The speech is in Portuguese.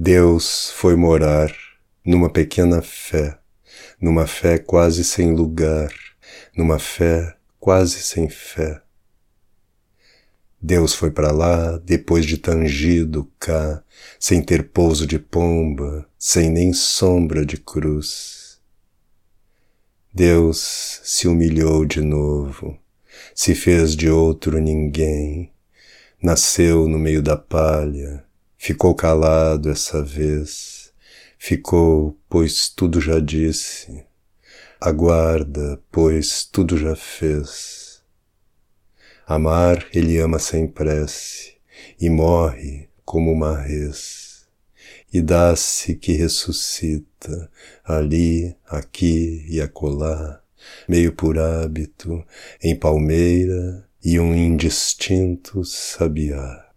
Deus foi morar numa pequena fé, numa fé quase sem lugar, numa fé quase sem fé. Deus foi para lá depois de tangido cá, sem ter pouso de pomba, sem nem sombra de cruz. Deus se humilhou de novo, se fez de outro ninguém, nasceu no meio da palha, ficou calado essa vez, ficou, pois tudo já disse, aguarda, pois tudo já fez. Amar ele ama sem prece, e morre como uma res, e dá-se que ressuscita, ali, aqui e acolá, meio por hábito, em palmeira e um indistinto sabiá.